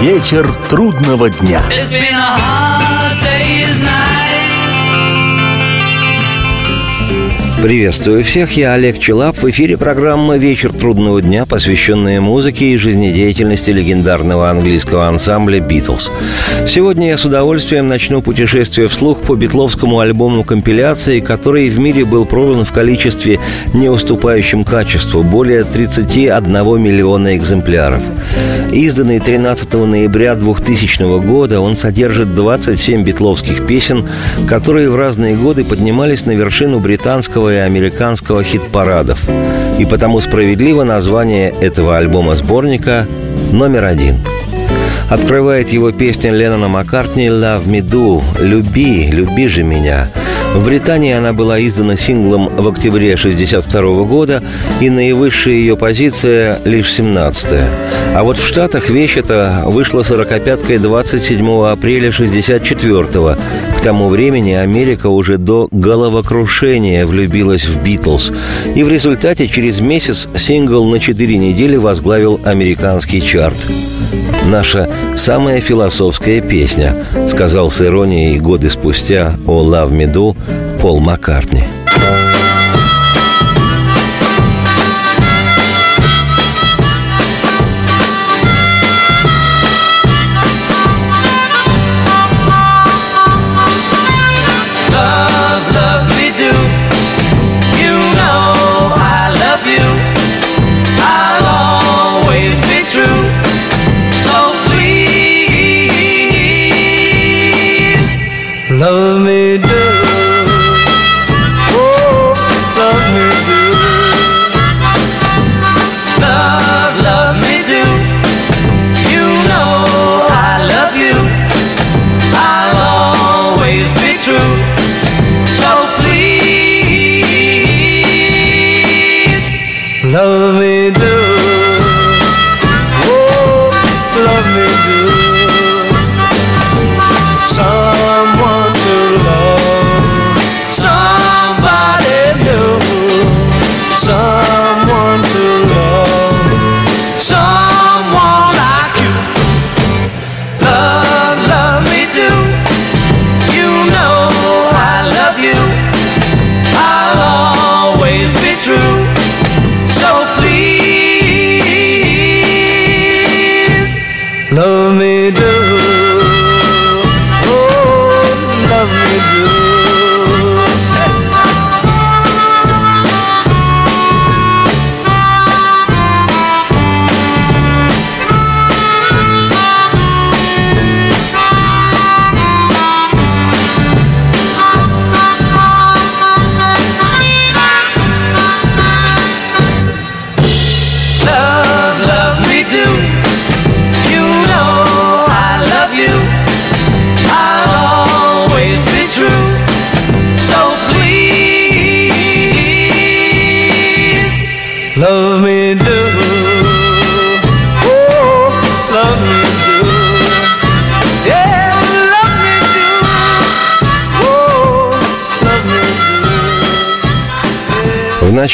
Вечер трудного дня. Приветствую всех, я Олег Челап. В эфире программа «Вечер трудного дня», посвященная музыке и жизнедеятельности легендарного английского ансамбля «Битлз». Сегодня я с удовольствием начну путешествие вслух по битловскому альбому компиляции, который в мире был продан в количестве, не уступающем качеству, более 31 миллиона экземпляров. Изданный 13 ноября 2000 года, он содержит 27 битловских песен, которые в разные годы поднимались на вершину британского и американского хит-парадов. И потому справедливо название этого альбома-сборника номер один – Открывает его песня Леннона Маккартни «Love Me Do» «Люби, люби же меня». В Британии она была издана синглом в октябре 1962 года, и наивысшая ее позиция лишь 17-я. А вот в Штатах вещь эта вышла 45-кой 27 апреля 1964 К тому времени Америка уже до головокрушения влюбилась в «Битлз», и в результате через месяц сингл на 4 недели возглавил американский чарт. Наша самая философская песня, сказал с иронией годы спустя о «Love Me Do» Пол Маккартни.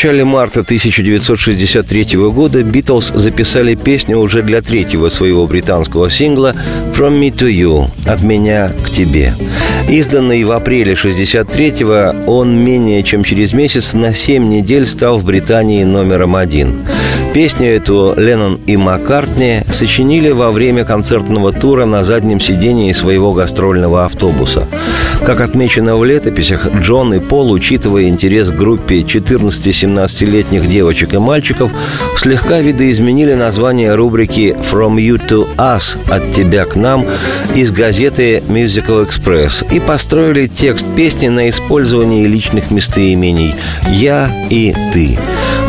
Начале марта 1963 года Битлз записали песню уже для третьего своего британского сингла «From Me to You» – «От меня к тебе». Изданный в апреле 63-го, он менее чем через месяц на 7 недель стал в Британии номером один. Песню эту Леннон и Маккартни сочинили во время концертного тура на заднем сидении своего гастрольного автобуса. Как отмечено в летописях, Джон и Пол, учитывая интерес к группе 14-17-летних девочек и мальчиков, слегка видоизменили название рубрики «From You to Us» – «От тебя к нам» из газеты Musical Express и построили текст песни на использовании личных местоимений «Я» и «Ты».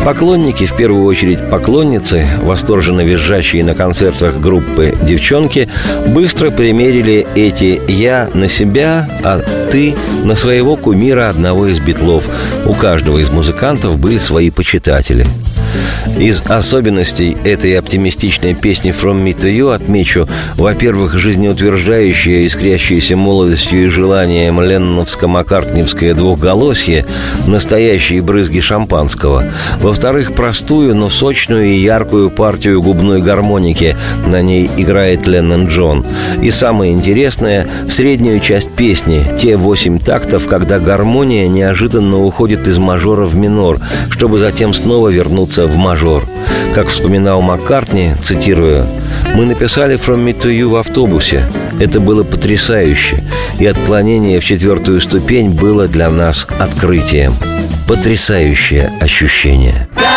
Поклонники, в первую очередь поклонницы, восторженно визжащие на концертах группы «Девчонки», быстро примерили эти «я» на себя, а «ты» на своего кумира одного из битлов. У каждого из музыкантов были свои почитатели. Из особенностей этой оптимистичной песни «From Me to You» отмечу, во-первых, жизнеутверждающее, искрящееся молодостью и желанием ленноновско-маккартневское двухголосье, настоящие брызги шампанского. Во-вторых, простую, но сочную и яркую партию губной гармоники. На ней играет Леннон Джон. И самое интересное, среднюю часть песни, те восемь тактов, когда гармония неожиданно уходит из мажора в минор, чтобы затем снова вернуться в мажор. Как вспоминал Маккартни, цитирую, «Мы написали «From Me to You» в автобусе. Это было потрясающе, и отклонение в четвертую ступень было для нас открытием. Потрясающее ощущение». If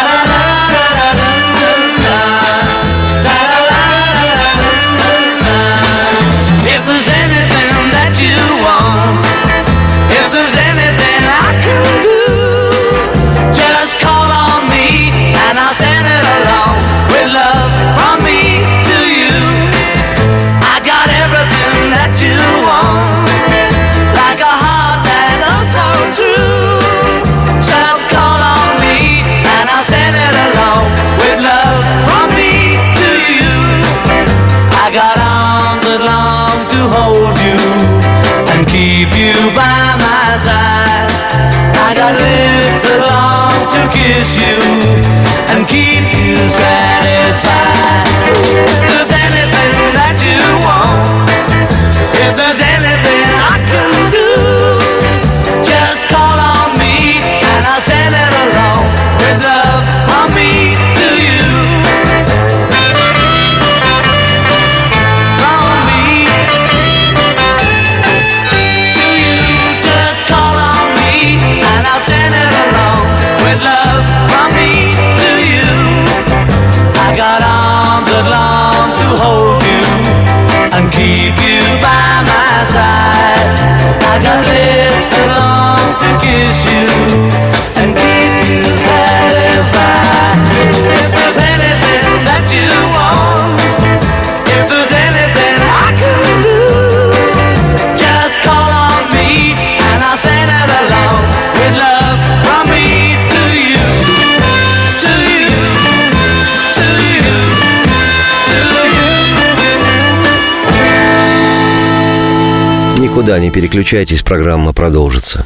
Никуда не переключайтесь, программа продолжится.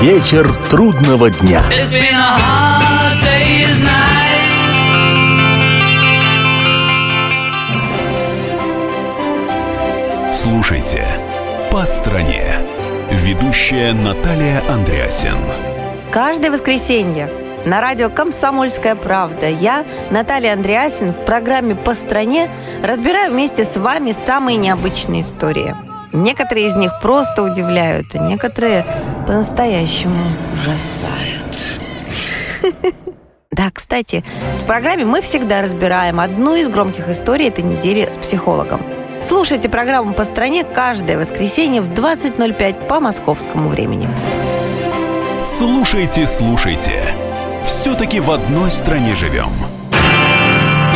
Вечер трудного дня. Слушайте «По стране». Ведущая Наталья Андреасен. Каждое воскресенье на радио «Комсомольская правда» я, Наталья Андреасин, в программе «По стране» разбираю вместе с вами самые необычные истории. Некоторые из них просто удивляют, а некоторые по-настоящему ужасают. Да, кстати, в программе мы всегда разбираем одну из громких историй этой недели с психологом. Слушайте программу «По стране» каждое воскресенье в 20.05 по московскому времени. Слушайте, слушайте. Все-таки в одной стране живем.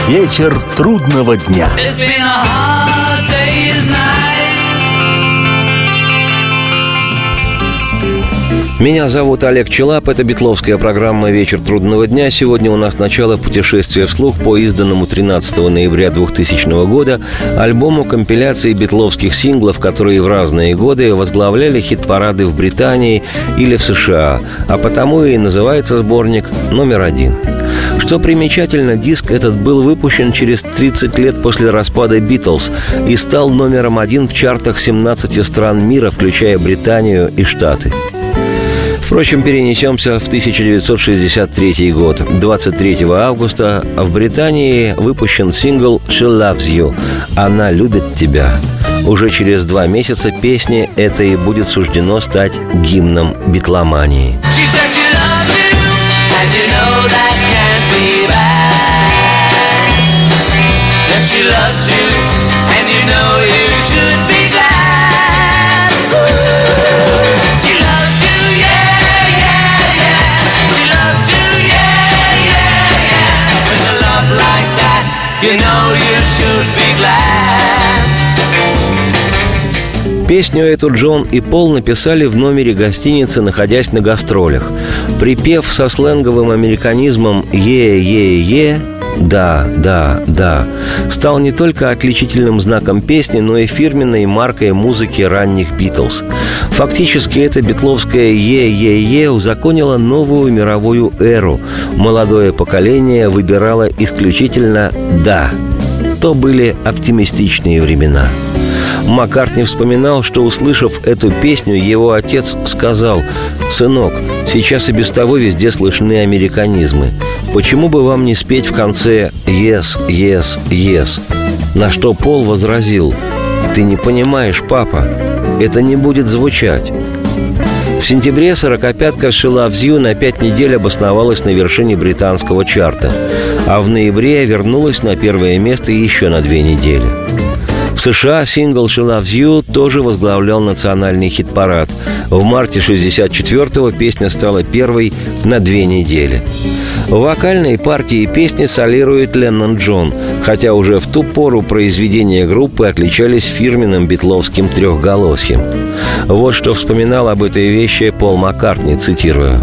Вечер трудного дня. It's been a hard day's night. Меня зовут Олег Челап, это битловская программа «Вечер трудного дня». Сегодня у нас начало путешествия вслух по изданному 13 ноября 2000 года альбому компиляции битловских синглов, которые в разные годы возглавляли хит-парады в Британии или в США, а потому и называется сборник «Номер один». Что примечательно, диск этот был выпущен через 30 лет после распада «Битлз» и стал номером один в чартах 17 стран мира, включая Британию и Штаты. Впрочем, перенесемся в 1963 год. 23 августа в Британии выпущен сингл «She Loves You» «Она любит тебя». Уже через два месяца песне этой будет суждено стать гимном битломании. She loves you, and you know you, Песню эту Джон и Пол написали в номере гостиницы, находясь на гастролях. Припев со сленговым американизмом «е-е-е» «Да, да, да» стал не только отличительным знаком песни, но и фирменной маркой музыки ранних «Битлз». Фактически это битловское «е-е-е» узаконило новую мировую эру. Молодое поколение выбирало исключительно «да». То были оптимистичные времена. Маккартни вспоминал, что, услышав эту песню, его отец сказал «Сынок, сейчас и без того везде слышны американизмы. Почему бы вам не спеть в конце «Yes, yes, yes»?» На что Пол возразил «Ты не понимаешь, папа, это не будет звучать». В сентябре сорокопятка «She Loves You» на пять недель обосновалась на вершине британского чарта, а в ноябре вернулась на первое место еще на две недели. В США сингл «She Loves You» тоже возглавлял национальный хит-парад. В марте 64-го песня стала первой на две недели. В вокальной партии песни солирует Леннон Джон, хотя уже в ту пору произведения группы отличались фирменным битловским трехголосием. Вот что вспоминал об этой вещи Пол Маккартни, цитирую.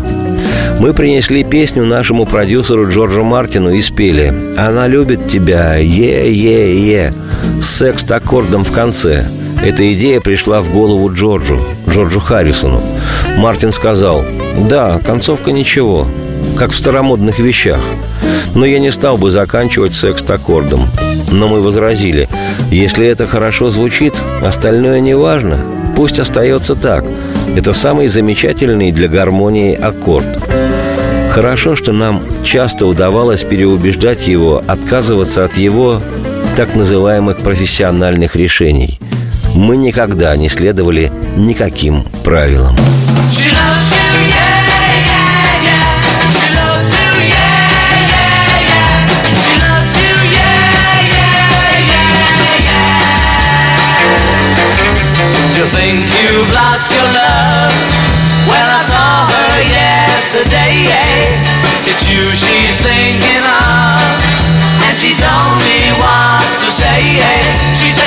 Мы принесли песню нашему продюсеру Джорджу Мартину и спели «Она любит тебя, е-е-е» с секст-аккордом в конце. Эта идея пришла в голову Джорджу, Джорджу Харрисону. Мартин сказал «Да, концовка ничего, как в старомодных вещах. Но я не стал бы заканчивать секст-аккордом. Но мы возразили, если это хорошо звучит, остальное не важно. Пусть остается так. Это самый замечательный для гармонии аккорд. Хорошо, что нам часто удавалось переубеждать его отказываться от его так называемых профессиональных решений. Мы никогда не следовали никаким правилам. Told me what to say. She said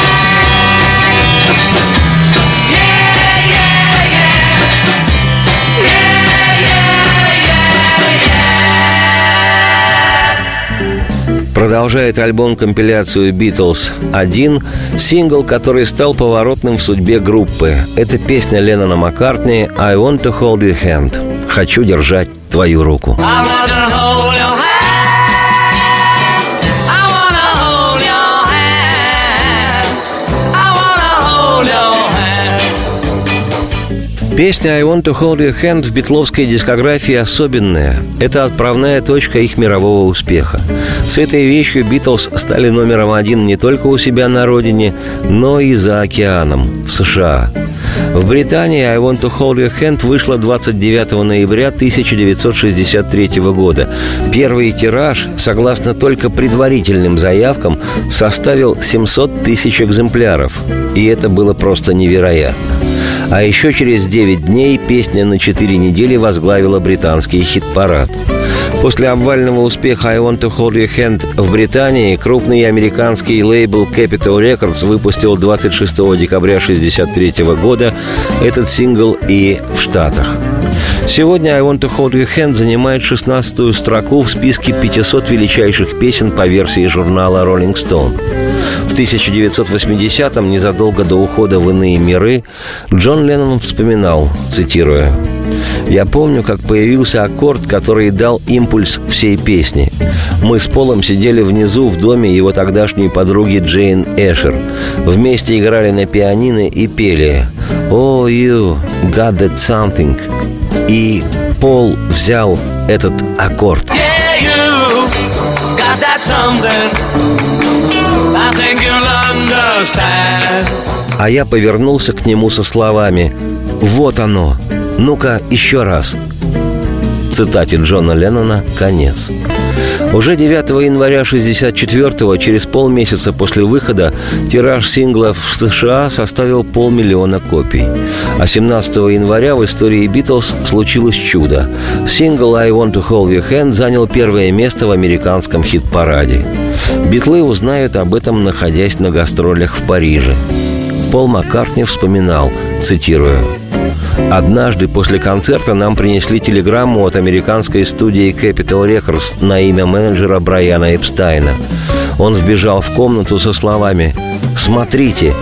Продолжает альбом-компиляцию «Битлз» один сингл, который стал поворотным в судьбе группы. Это песня Леннона Маккартни «I want to hold your hand» – «Хочу держать твою руку». I Песня «I want to hold your hand» в битловской дискографии особенная. Это отправная точка их мирового успеха. С этой вещью Битлз стали номером один не только у себя на родине, но и за океаном, в США. В Британии «I want to hold your hand» вышла 29 ноября 1963 года. Первый тираж, согласно только предварительным заявкам, составил 700 тысяч экземпляров. И это было просто невероятно. А еще через 9 дней песня на 4 недели возглавила британский хит-парад. После обвального успеха «I Want to Hold Your Hand» в Британии крупный американский лейбл Capital Records выпустил 26 декабря 1963 года этот сингл и в Штатах. Сегодня «I Want to Hold Your Hand» занимает 16-ю строку в списке 500 величайших песен по версии журнала Rolling Stone. В 1980-м, незадолго до ухода в иные миры, Джон Леннон вспоминал, цитируя, «Я помню, как появился аккорд, который дал импульс всей песне. Мы с Полом сидели внизу в доме его тогдашней подруги Джейн Эшер. Вместе играли на пианино и пели «Oh, you got that something». И Пол взял этот аккорд. Yeah, you got that something. I think you'll understand. А я повернулся к нему со словами «Вот оно! Ну-ка, еще раз!» Цитате Джона Леннона «Конец». Уже 9 января 64-го, через полмесяца после выхода, тираж сингла в США составил полмиллиона копий. А 17 января в истории Битлз случилось чудо. Сингл «I Want to Hold Your Hand» занял первое место в американском хит-параде. Битлы узнают об этом, находясь на гастролях в Париже. Пол Маккартни вспоминал, цитируя, Однажды после концерта нам принесли телеграмму от американской студии Capital Records на имя менеджера Брайана Эпстайна. Он вбежал в комнату со словами «Смотрите,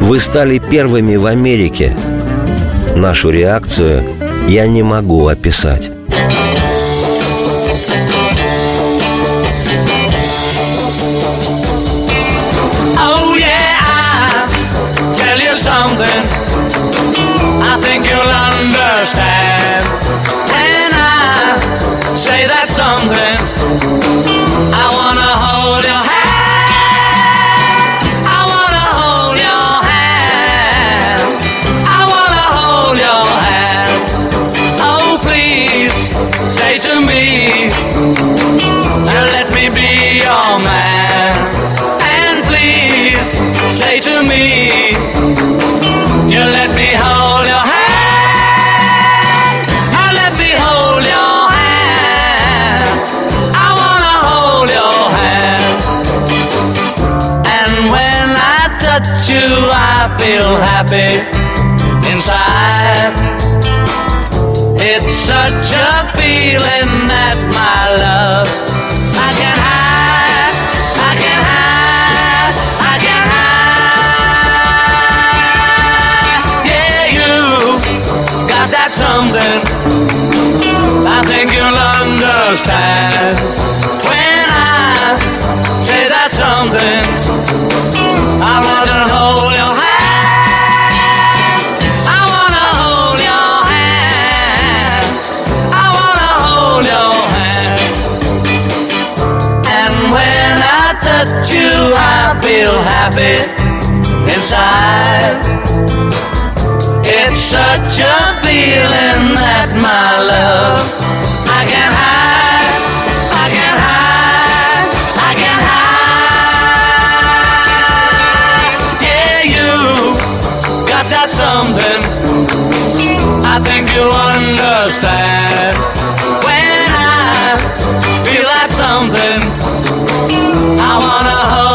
вы стали первыми в Америке». Нашу реакцию я не могу описать. Understand. When I say that something, I wanna hold your hand. I wanna hold your hand. I wanna hold your hand. Oh please, say to me, now let me be your man. I feel happy inside. It's such a feeling that my love I can hide, I can hide, I can hide. Yeah, you got that something. I think you'll understand when I say that something. I wanna hold feel happy inside. It's such a feeling that my love I can't hide, I can't hide, I can't hide. Yeah, you got that something. I think you'll understand when I feel that something. I wanna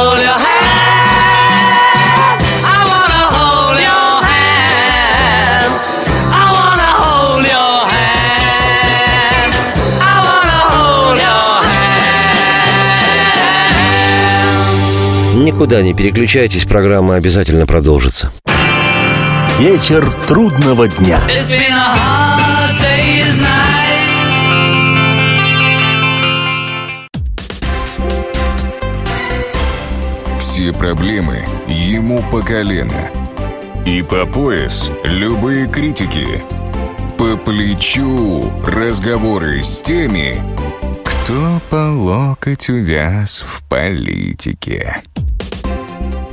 Никуда не переключайтесь, программа обязательно продолжится. Вечер трудного дня. It's been a hard day's night. Все проблемы ему по колено. И по пояс любые критики. по плечу разговоры с теми, кто по локоть увяз в политике.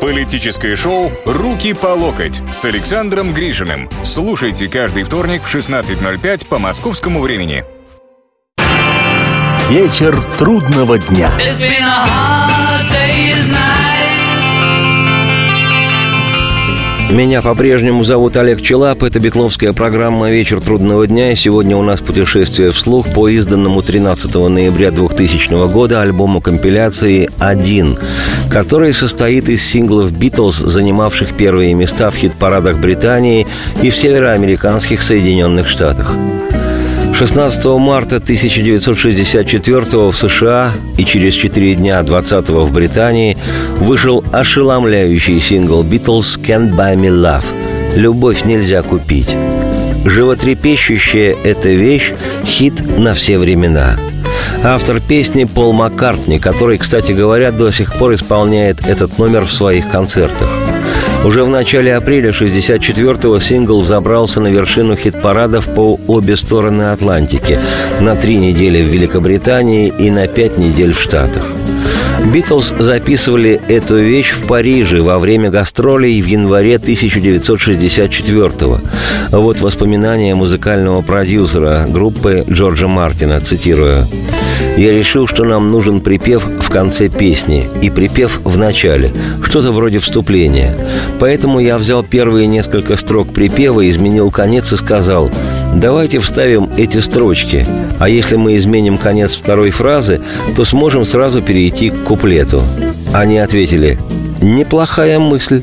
Политическое шоу «Руки по локоть» с Александром Гришиным. Слушайте каждый вторник в 16.05 по московскому времени. Вечер трудного дня. It's been a hard day's night. Меня по-прежнему зовут Олег Челап. Это Бетловская программа «Вечер трудного дня». И сегодня у нас путешествие вслух по изданному 13 ноября 2000 года альбому компиляции «Один», который состоит из синглов «Битлз», занимавших первые места в хит-парадах Британии и в североамериканских Соединенных Штатах. 16 марта 1964 в США и через 4 дня 20 в Британии вышел ошеломляющий сингл «Beatles Can't Buy Me Love» «Любовь нельзя купить». Животрепещущая эта вещь – хит на все времена. Автор песни Пол Маккартни, который, кстати говоря, до сих пор исполняет этот номер в своих концертах. Уже в начале апреля 64-го сингл взобрался на вершину хит-парадов по обе стороны Атлантики на три недели в Великобритании и на пять недель в Штатах. Битлз записывали эту вещь в Париже во время гастролей в январе 1964-го. Вот воспоминания музыкального продюсера группы Джорджа Мартина, цитирую. «Я решил, что нам нужен припев в конце песни и припев в начале, что-то вроде вступления. Поэтому я взял первые несколько строк припева, изменил конец и сказал – Давайте вставим эти строчки, а если мы изменим конец второй фразы, то сможем сразу перейти к куплету. Они ответили, неплохая мысль.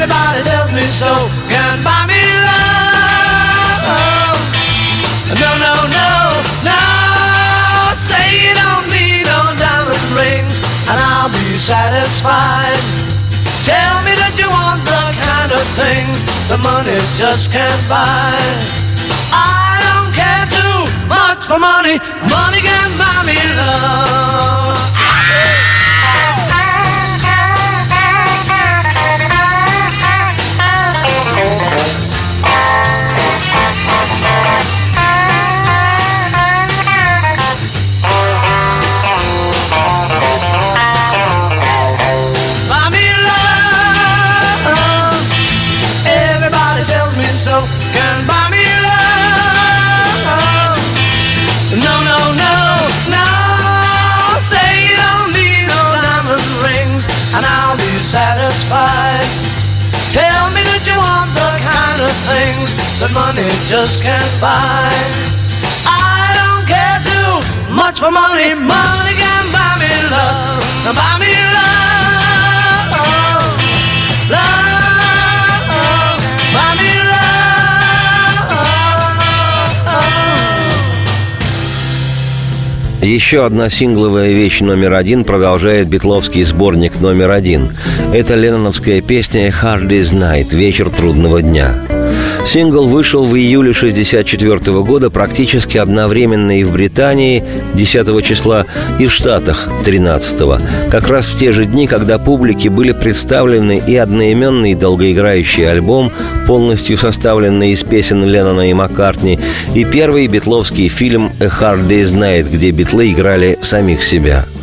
Everybody tells me so, can buy me love. No, no, no, no. Say you don't need no diamond rings, and I'll be satisfied. Tell me that you want the kind of things the money just can't buy. I don't care too much for money. Money can buy me love. That money just can't buy. I don't care too much for money. Money can buy me love. Buy me love. Love. Buy me love. Еще одна сингловая вещь номер один продолжает битловский сборник номер один. Это ленноновская песня «Hard Day's Night» – «Вечер трудного дня». Сингл вышел в июле 1964 года практически одновременно и в Британии 10 числа, и в Штатах 13 как раз в те же дни, когда публике были представлены и одноименный долгоиграющий альбом, полностью составленный из песен Леннона и Маккартни, и первый битловский фильм «A Hard Day's Night», где битлы играли самих себя –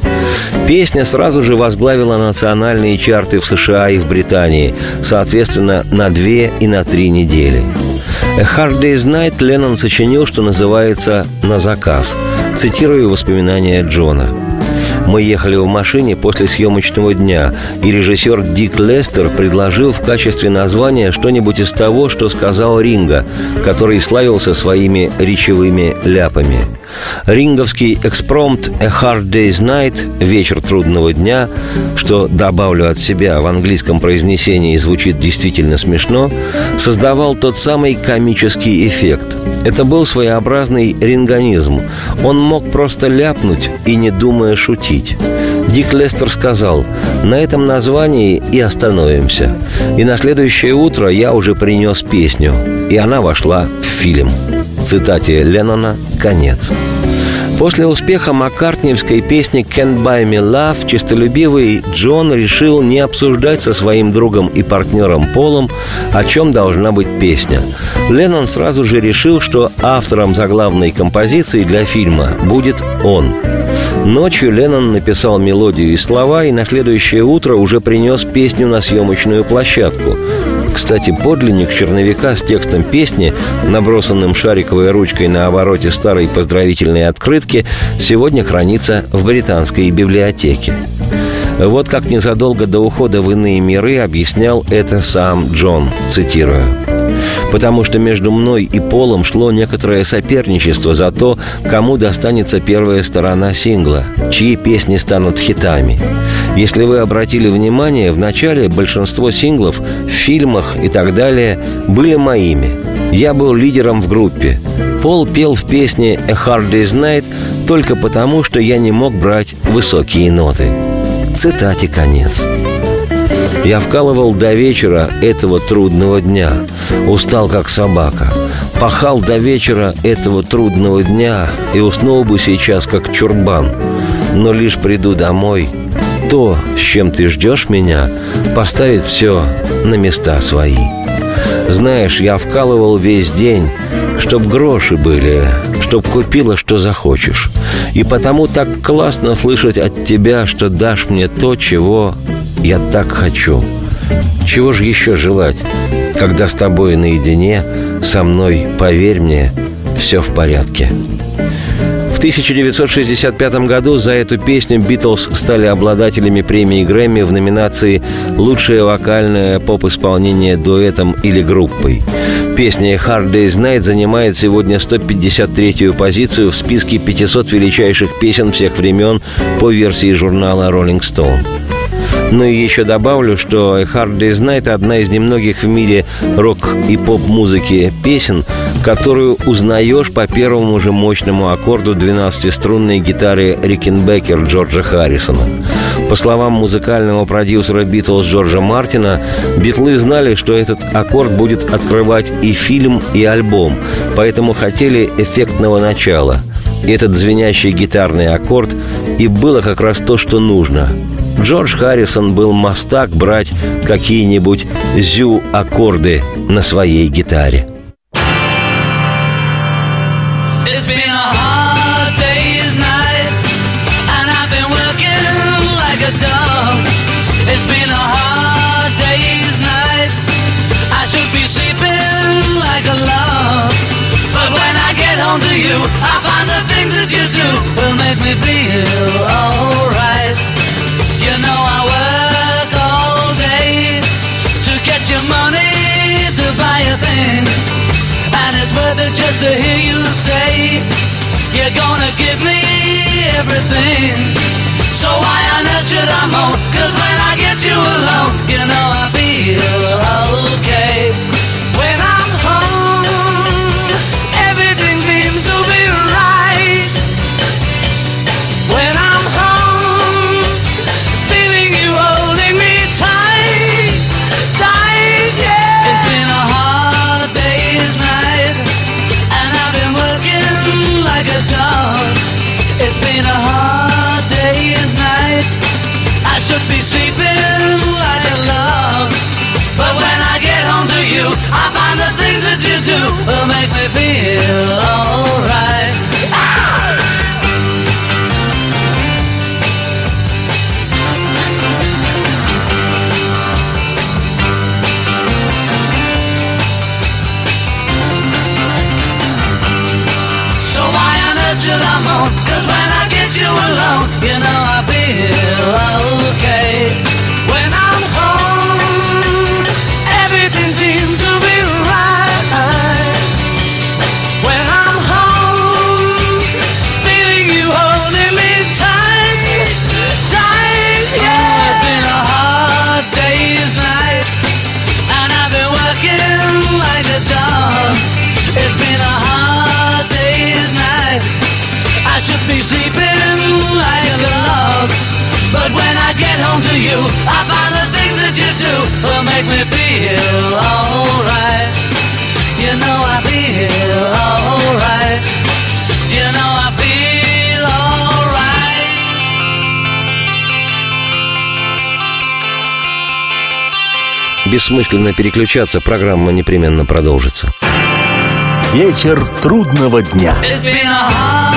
Песня сразу же возглавила национальные чарты в США и в Британии, соответственно, на две и на три недели. «A Hard Day's Night» Леннон сочинил, что называется «на заказ», цитирую воспоминания Джона – мы ехали в машине после съемочного дня, и режиссер Дик Лестер предложил в качестве названия что-нибудь из того, что сказал Ринга, который славился своими речевыми ляпами. Ринговский экспромт «A Hard Day's Night» – «Вечер трудного дня», что, добавлю от себя, в английском произнесении звучит действительно смешно, создавал тот самый комический эффект. Это был своеобразный ринганизм. Он мог просто ляпнуть и не думая шутить. Дик Лестер сказал, на этом названии и остановимся. И на следующее утро я уже принес песню, и она вошла в фильм. Цитате Леннона «Конец». После успеха маккартниевской песни «Can't Buy Me Love» честолюбивый Джон решил не обсуждать со своим другом и партнером Полом, о чем должна быть песня. Леннон сразу же решил, что автором заглавной композиции для фильма будет он. Ночью Леннон написал мелодию и слова, и на следующее утро уже принес песню на съемочную площадку. Кстати, подлинник черновика с текстом песни, набросанным шариковой ручкой на обороте старой поздравительной открытки, сегодня хранится в британской библиотеке. Вот как незадолго до ухода в иные миры объяснял это сам Джон, цитирую потому что между мной и Полом шло некоторое соперничество за то, кому достанется первая сторона сингла, чьи песни станут хитами. Если вы обратили внимание, в начале большинство синглов в фильмах и так далее были моими. Я был лидером в группе. Пол пел в песне «A Hard Day's Night» только потому, что я не мог брать высокие ноты. Цитате конец. Я вкалывал до вечера этого трудного дня. Устал, как собака. Пахал до вечера этого трудного дня и уснул бы сейчас, как чурбан. Но лишь приду домой, то, с чем ты ждешь меня, поставит все на места свои. Знаешь, я вкалывал весь день, чтоб гроши были, чтоб купила, что захочешь. И потому так классно слышать от тебя, что дашь мне то, чего я так хочу. Чего же еще желать, когда с тобой наедине, со мной, поверь мне, все в порядке. В 1965 году за эту песню «Битлз» стали обладателями премии Грэмми в номинации «Лучшее вокальное поп-исполнение дуэтом или группой». Песня «Hard Day's Night» занимает сегодня 153-ю позицию в списке 500 величайших песен всех времен по версии журнала Rolling Stone. Ну и еще добавлю, что «Hard Day's Night» — одна из немногих в мире рок- и поп-музыки песен, которую узнаешь по первому же мощному аккорду 12-струнной гитары Рикенбекер Джорджа Харрисона. По словам музыкального продюсера «Битлз» Джорджа Мартина, битлы знали, что этот аккорд будет открывать и фильм, и альбом, поэтому хотели эффектного начала. И этот звенящий гитарный аккорд и было как раз то, что нужно – Джордж Харрисон был мастак брать какие-нибудь зю-аккорды на своей гитаре. I find the things that you do will make me feel alright. Just to hear you say you're gonna give me everything. So why on earth should I moan? Cause when I get you alone, you know I feel okay. So why I moan? Cause when I get you alone, you know I feel okay. You, I find the things that you do will make me feel alright. You know I feel alright. You know I feel alright. Бессмысленно переключаться, программа непременно продолжится. Вечер трудного дня. It's been a hard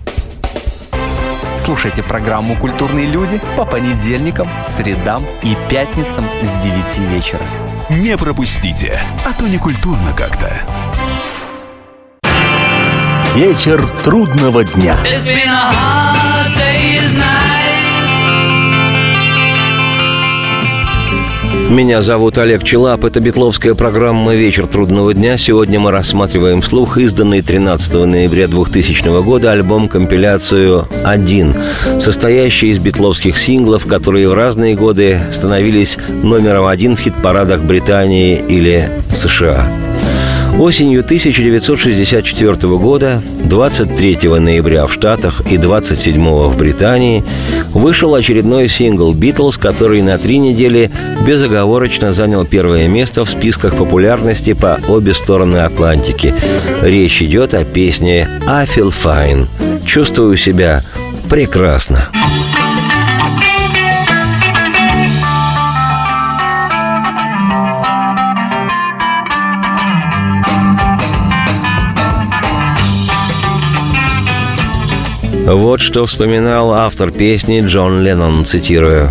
Слушайте программу «Культурные люди» по понедельникам, средам и пятницам с 9 вечера. Не пропустите, а то не культурно как-то. Вечер трудного дня. It's been a hard day's night. Меня зовут Олег Челап. Это битловская программа «Вечер трудного дня». Сегодня мы рассматриваем вслух изданный 13 ноября 2000 года альбом-компиляцию «Один», состоящий из битловских синглов, которые в разные годы становились номером один в хит-парадах Британии или США. Осенью 1964 года, 23 ноября в Штатах и 27 в Британии, вышел очередной сингл «Битлз», который на три недели безоговорочно занял первое место в списках популярности по обе стороны Атлантики. Речь идет о песне «I feel fine» – «Чувствую себя прекрасно». Вот что вспоминал автор песни Джон Леннон, цитирую.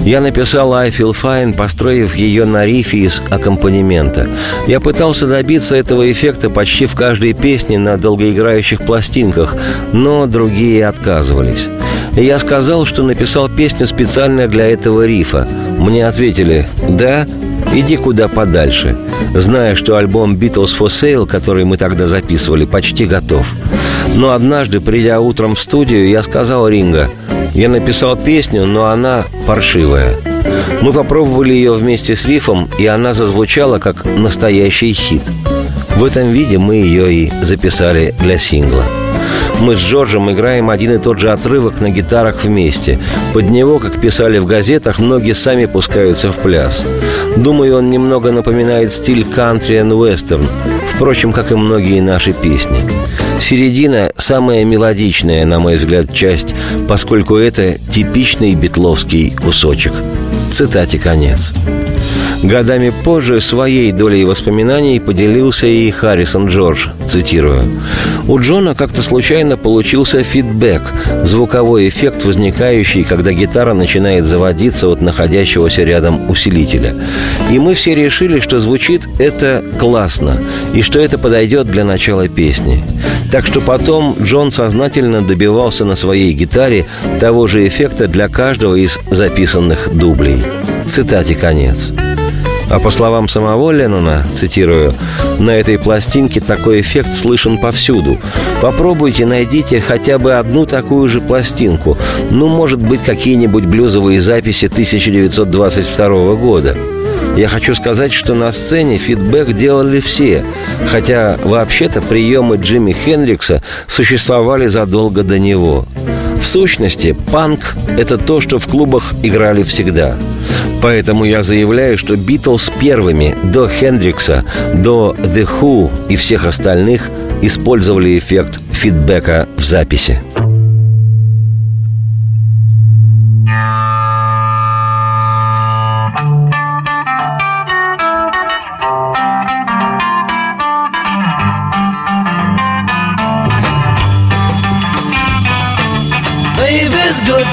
«Я написал «I feel fine», построив ее на рифе из аккомпанемента. Я пытался добиться этого эффекта почти в каждой песне на долгоиграющих пластинках, но другие отказывались. Я сказал, что написал песню специально для этого рифа. Мне ответили «Да, иди куда подальше», зная, что альбом «Beatles for Sale», который мы тогда записывали, почти готов. Но однажды, придя утром в студию, я сказал Ринго, я написал песню, но она паршивая. Мы попробовали ее вместе с рифом, и она зазвучала как настоящий хит. В этом виде мы ее и записали для сингла. Мы с Джорджем играем один и тот же отрывок на гитарах вместе. Под него, как писали в газетах, многие сами пускаются в пляс. Думаю, он немного напоминает стиль кантри и вестерн, впрочем, как и многие наши песни. Середина – самая мелодичная, на мой взгляд, часть, поскольку это типичный битловский кусочек. Цитате конец. Годами позже своей долей воспоминаний поделился и Харрисон Джордж, цитирую. «У Джона как-то случайно получился фидбэк, звуковой эффект, возникающий, когда гитара начинает заводиться от находящегося рядом усилителя. И мы все решили, что звучит это классно, и что это подойдет для начала песни. Так что потом Джон сознательно добивался на своей гитаре того же эффекта для каждого из записанных дублей». Цитате конец. А по словам самого Леннона, цитирую, «На этой пластинке такой эффект слышен повсюду. Попробуйте, найдите хотя бы одну такую же пластинку. Ну, может быть, какие-нибудь блюзовые записи 1922 года». Я хочу сказать, что на сцене фидбэк делали все, хотя вообще-то приемы Джимми Хендрикса существовали задолго до него. В сущности, панк – это то, что в клубах играли всегда. Поэтому я заявляю, что Битлз первыми до Хендрикса, до The Who и всех остальных использовали эффект фидбэка в записи.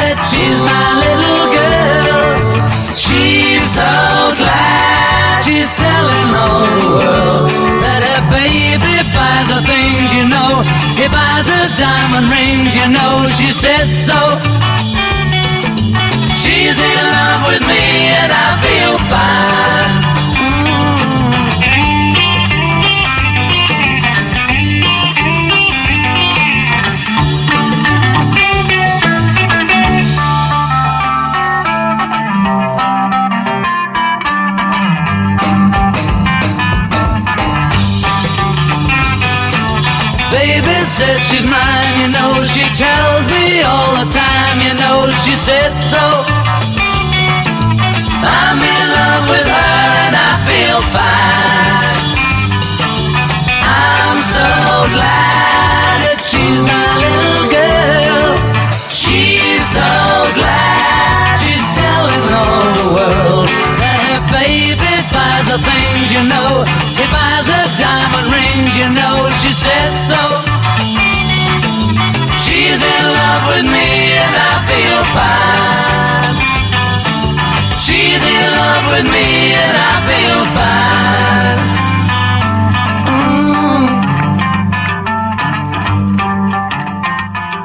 that she's my little girl. She's so glad she's telling all the world that her baby buys the things you know. He buys the diamond rings, you know. She said so. She's in love with me and I feel fine. She's mine, you know she tells me all the time, you know she said so. I'm in love with her and I feel fine. I'm so glad that she's my little girl. She's so glad she's telling all the world that her baby buys the things you know. He buys the diamond rings, you know. She said so. Fine. She's in love with me and I feel fine.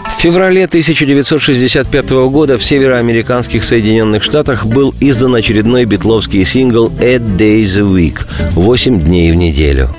В феврале 1965 года в североамериканских Соединенных Штатах был издан очередной битловский сингл «Eight Days a Week» – «8 дней в неделю».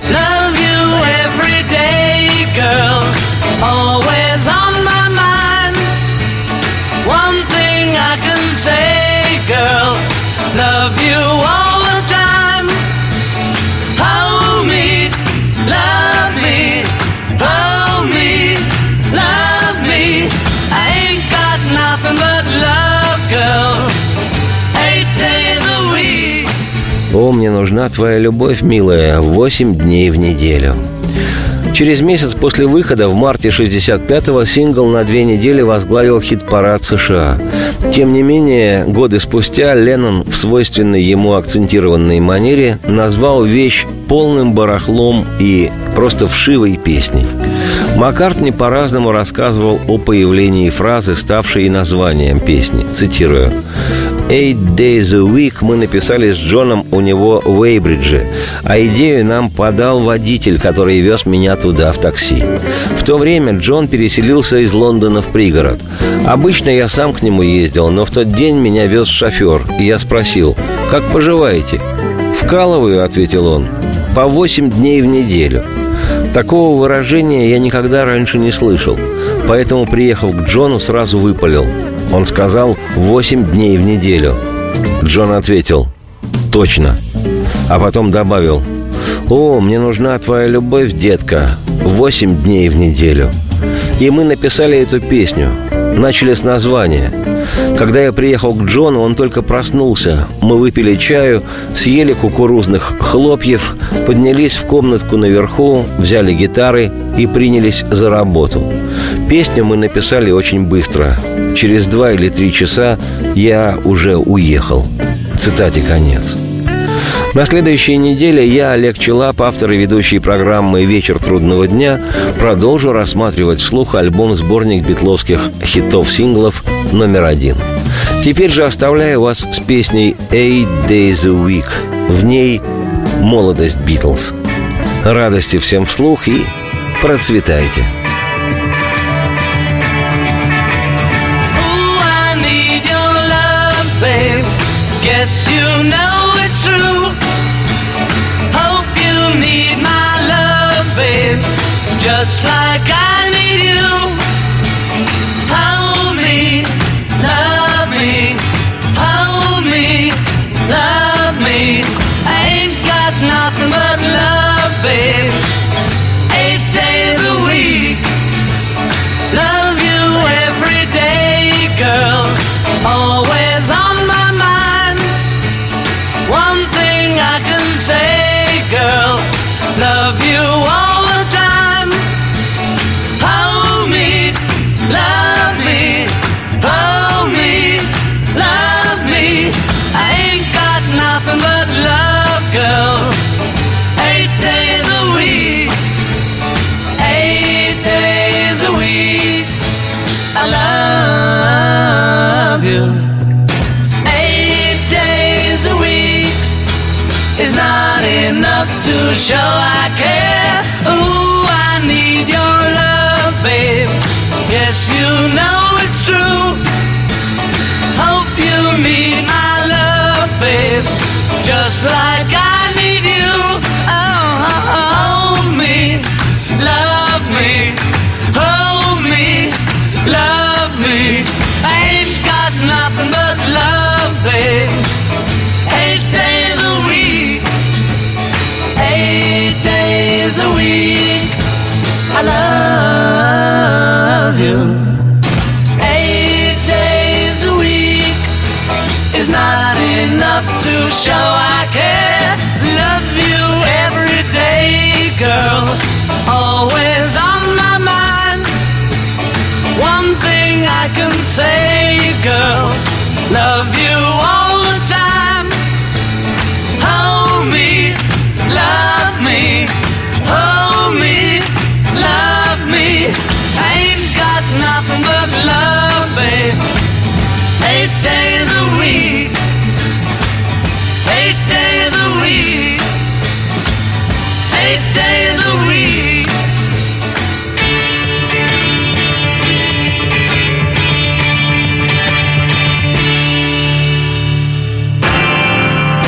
«О, мне нужна твоя любовь, милая, 8 дней в неделю». Через месяц после выхода в марте 65-го сингл на две недели возглавил хит-парад США. Тем не менее, годы спустя Леннон в свойственной ему акцентированной манере назвал вещь полным барахлом и просто вшивой песней. Маккартни по-разному рассказывал о появлении фразы, ставшей названием песни. Цитирую. «Eight days a week» мы написали с Джоном у него в Уэйбридже, а идею нам подал водитель, который вез меня туда в такси. В то время Джон переселился из Лондона в пригород. Обычно я сам к нему ездил, но в тот день меня вез шофер, и я спросил, «Как поживаете?» «Вкалываю», — ответил он, — «по восемь дней в неделю». Такого выражения я никогда раньше не слышал, поэтому, приехав к Джону, сразу выпалил. Он сказал «восемь дней в неделю». Джон ответил «Точно». А потом добавил «О, мне нужна твоя любовь, детка, восемь дней в неделю». И мы написали эту песню. Начали с названия. Когда я приехал к Джону, он только проснулся. Мы выпили чаю, съели кукурузных хлопьев, поднялись в комнатку наверху, взяли гитары и принялись за работу. Песню мы написали очень быстро. Через два или три часа я уже уехал. Цитате конец. На следующей неделе я, Олег Челап, автор и ведущий программы «Вечер трудного дня», продолжу рассматривать вслух альбом-сборник битловских хитов-синглов номер один. Теперь же оставляю вас с песней «Eight Days a Week». В ней молодость Битлз. Радости всем вслух и процветайте! Guess you know need my love, babe. Just like I show I care. Show I care. Love you every day, girl. Always on my mind. One thing I can say, girl. Love you all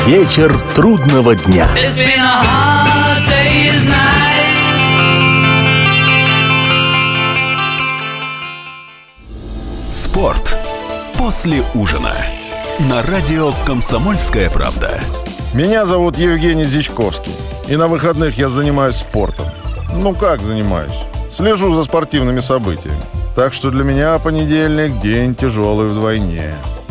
Вечер трудного дня. Спорт после ужина. На радио «Комсомольская правда». Меня зовут Евгений Зичковский. И на выходных я занимаюсь спортом. Ну как занимаюсь? Слежу за спортивными событиями. Так что для меня понедельник – день тяжелый вдвойне.